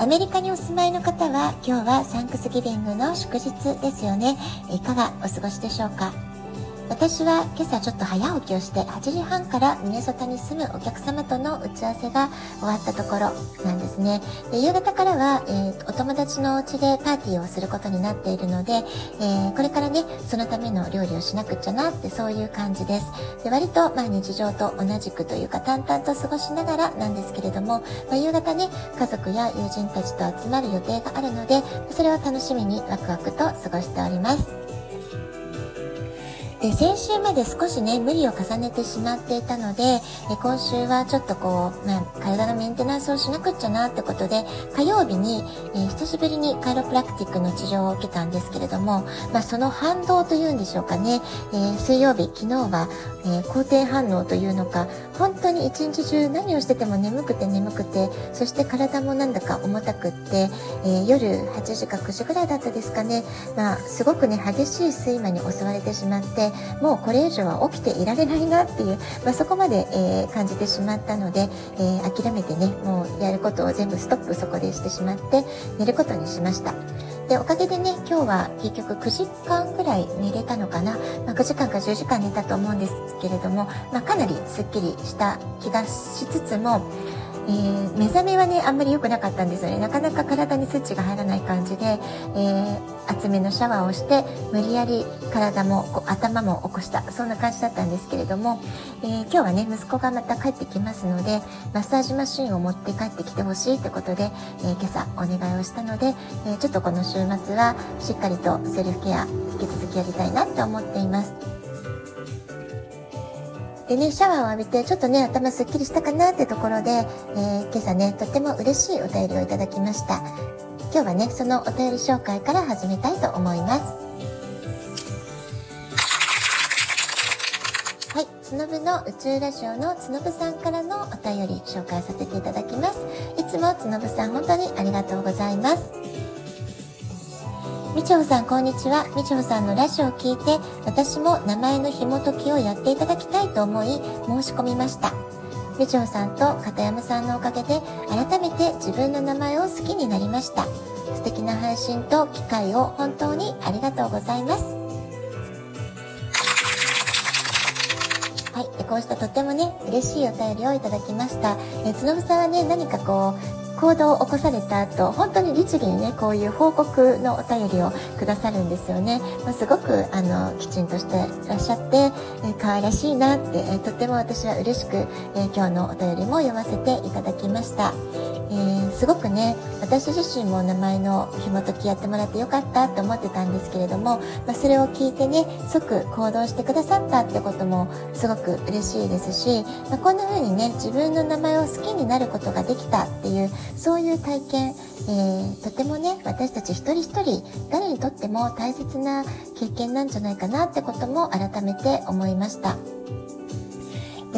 アメリカにお住まいの方は今日はサンクスギビングの祝日ですよね。いかがお過ごしでしょうか？私は今朝ちょっと早起きをして8時半からミネソタに住むお客様との打ち合わせが終わったところなんですね。で夕方からは、えー、お友達のお家でパーティーをすることになっているので、えー、これからね、そのための料理をしなくちゃなってそういう感じです。で割と、まあ、日常と同じくというか淡々と過ごしながらなんですけれども、まあ、夕方ね、家族や友人たちと集まる予定があるので、それを楽しみにワクワクと過ごしております。で先週まで少しね無理を重ねてしまっていたのでえ今週はちょっとこう、まあ、体のメンテナンスをしなくっちゃなってことで火曜日に、えー、久しぶりにカイロプラクティックの治療を受けたんですけれども、まあ、その反動というんでしょうかね、えー、水曜日昨日は、えー、好転反応というのか本当に一日中何をしてても眠くて眠くてそして体もなんだか重たくって、え夜8時か9時ぐらいだったですかね、まあ、すごくね激しい睡魔に襲われてしまってもうこれ以上は起きていられないなっていう、まあ、そこまで、えー、感じてしまったので、えー、諦めてねもうやることを全部ストップそこでしてしまって寝ることにしました。で、おかげでね、今日は結局9時間ぐらい寝れたのかな。まあ、9時間か10時間寝たと思うんですけれども、まあ、かなりすっきりした気がしつつも、えー、目覚めはねあんまり良くなかったんですよねなかなか体にスイッチが入らない感じで、えー、厚めのシャワーをして無理やり体もこう頭も起こしたそんな感じだったんですけれども、えー、今日はね息子がまた帰ってきますのでマッサージマシンを持って帰ってきてほしいってことで、え今朝お願いをしたので、えちょっとこの週末はしっかりとセルフケア引き続きやりたいなって思っています。でね、シャワーを浴びて、ちょっとね、頭すっきりしたかなってところで、えー、今朝ね、とっても嬉しいお便りをいただきました。今日はね、そのお便り紹介から始めたいと思います。はい、つのぶの宇宙ラジオのつのぶさんからのお便り紹介させていただきます。いつもつのぶさん本当にありがとうございます。ちほさん、こんにちは。みちほさんのラジオを聞いて、私も名前の紐解きをやっていただきたいと思い、申し込みました。みちほさんと片山さんのおかげで、改めて自分の名前を好きになりました。素敵な配信と機会を本当にありがとうございます。はい、こうしたとってもね、嬉しいお便りをいただきました。えつのぶさんはね、何かこう、行動を起こされた後本当に律儀にねこういう報告のお便りをくださるんですよね、まあ、すごくあのきちんとしてらっしゃって、えー、可愛らしいなって、えー、とっても私は嬉しく、えー、今日のお便りも読ませていただきました。えー、すごくね私自身も名前の紐解きやってもらってよかったって思ってたんですけれども、まあ、それを聞いてね即行動してくださったってこともすごく嬉しいですし、まあ、こんな風にね自分の名前を好きになることができたっていうそういう体験、えー、とてもね私たち一人一人誰にとっても大切な経験なんじゃないかなってことも改めて思いました。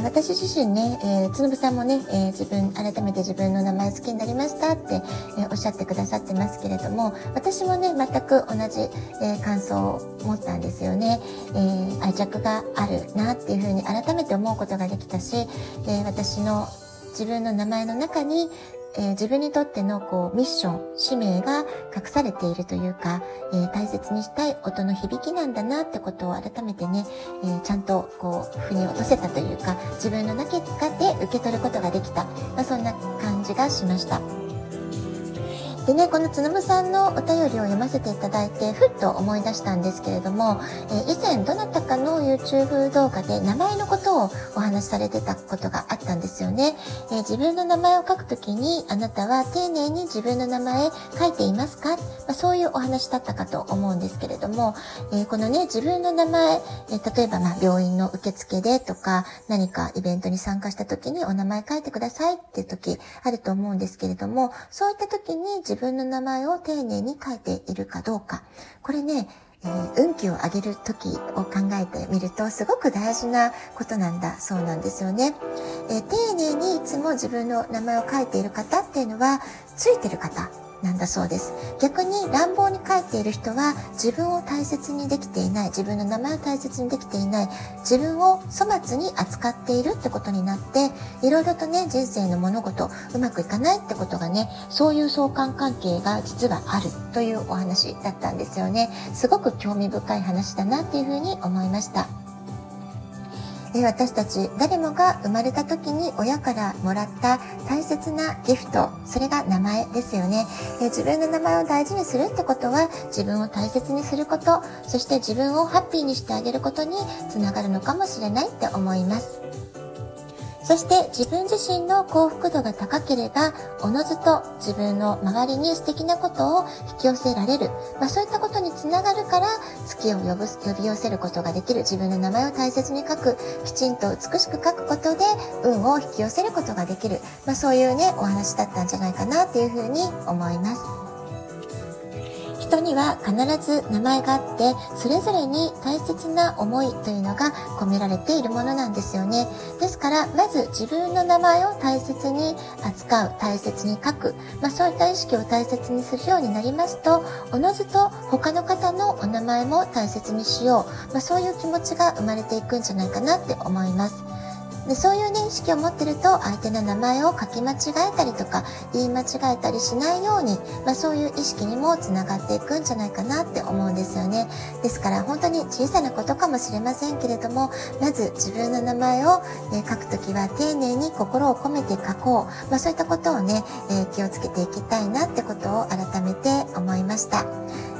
で私自身ね、えー、つのぶさんもね、えー、自分、改めて自分の名前好きになりましたって、えー、おっしゃってくださってますけれども、私もね、全く同じ、えー、感想を持ったんですよね。えー、愛着があるなっていうふうに改めて思うことができたし、えー、私の自分の名前の中にえー、自分にとってのこうミッション、使命が隠されているというか、えー、大切にしたい音の響きなんだなってことを改めてね、えー、ちゃんとこう、腑に落とせたというか、自分の中で受け取ることができた、まあ、そんな感じがしました。でね、このつのむさんのお便りを読ませていただいて、ふっと思い出したんですけれども、えー、以前どなたかの YouTube 動画で名前のことをお話しされてたことがあったんですよね。えー、自分の名前を書くときに、あなたは丁寧に自分の名前書いていますか、まあ、そういうお話だったかと思うんですけれども、えー、このね、自分の名前、え例えばまあ病院の受付でとか、何かイベントに参加したときにお名前書いてくださいっていう時あると思うんですけれども、そういった時に自分の名前を丁寧に書いているかどうか。これね、えー、運気を上げる時を考えてみるとすごく大事なことなんだそうなんですよね。えー、丁寧にいつも自分の名前を書いている方っていうのはついてる方なんだそうです。逆に乱暴に書いている人は自分を大切にできていない、自分の名前を大切にできていない、自分を粗末に扱っているってことになって、いろいろとね、人生の物事うまくいかないってことがね、そういう相関関係が実はあるというお話だったんですよね。すごく興味深い話だなっていうふうに思いました。私たち誰もが生まれた時に親からもらった大切なギフト、それが名前ですよね。え自分の名前を大事にするってことは自分を大切にすること、そして自分をハッピーにしてあげることにつながるのかもしれないって思います。そして自分自身の幸福度が高ければ、おのずと自分の周りに素敵なことを引き寄せられる。まあ、そういったことにつながるから、月を呼ぶ呼び寄せることができる。自分の名前を大切に書く。きちんと美しく書くことで、運を引き寄せることができる。まあ、そういうね、お話だったんじゃないかなっていうふうに思います。人には必ず名前があって、それぞれに大切な思いというのが込められているものなんですよね。ですから、まず自分の名前を大切に扱う、大切に書く、まあ、そういった意識を大切にするようになりますと、おのずと他の方のお名前も大切にしよう、まあ、そういう気持ちが生まれていくんじゃないかなって思います。でそういうね意識を持ってると相手の名前を書き間違えたりとか言い間違えたりしないように、まあ、そういう意識にもつながっていくんじゃないかなって思うんですよねですから本当に小さなことかもしれませんけれどもまず自分の名前を、ね、書くときは丁寧に心を込めて書こう、まあ、そういったことをね、え、気をつけていきたいなってことを改めて思いました。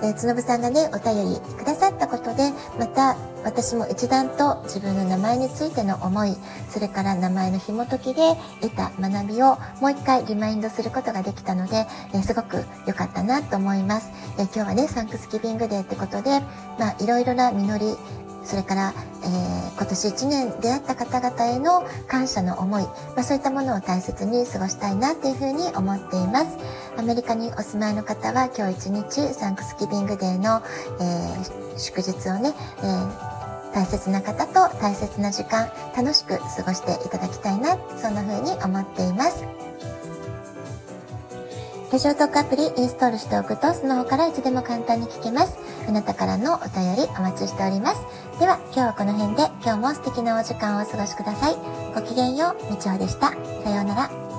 えー、つのぶさんがね、お便りくださったことで、また私も一段と自分の名前についての思い、そそれから名前の紐解きで得た学びをもう一回リマインドすることができたので、えー、すごく良かったなと思います。えー、今日はね、サンクスギビングデーってことで、まあ、いろいろな実り、それから、えー、今年1年出会った方々への感謝の思い、まあ、そういったものを大切に過ごしたいなっていうふうに思っています。アメリカにお住まいの方は今日一日サンクスギビングデーの、えー、祝日をね、えー、大切な方と大切な時間楽しく過ごしていただきたいなそんな風に思っています。ラジオトークアプリインストールしておくとスマホからいつでも簡単に聞けます。あなたからのお便りお待ちしております。では今日はこの辺で今日も素敵なお時間をお過ごしください。ごきげんようみちおでした。さようなら。